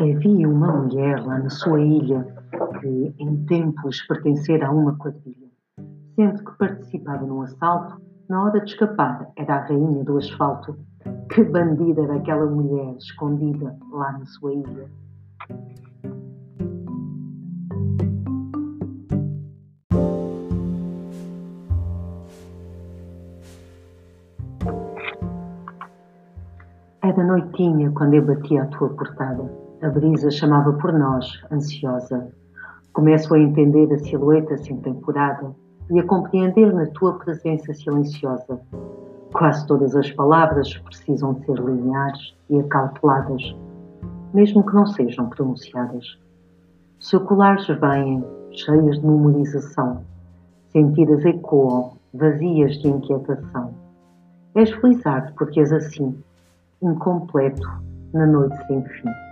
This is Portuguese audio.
Havia uma mulher lá na sua ilha que, em tempos, pertencera a uma quadrilha. Sendo que participava num assalto, na hora de escapar era a rainha do asfalto. Que bandida era aquela mulher escondida lá na sua ilha. Era noitinha quando eu bati à tua portada. A brisa chamava por nós, ansiosa. Começo a entender a silhueta sem temporada e a compreender na tua presença silenciosa. Quase todas as palavras precisam ser lineares e acauteladas, mesmo que não sejam pronunciadas. Circulares vêm, cheias de memorização, sentidas ecoam, vazias de inquietação. És felizardo porque és assim, incompleto, na noite sem fim.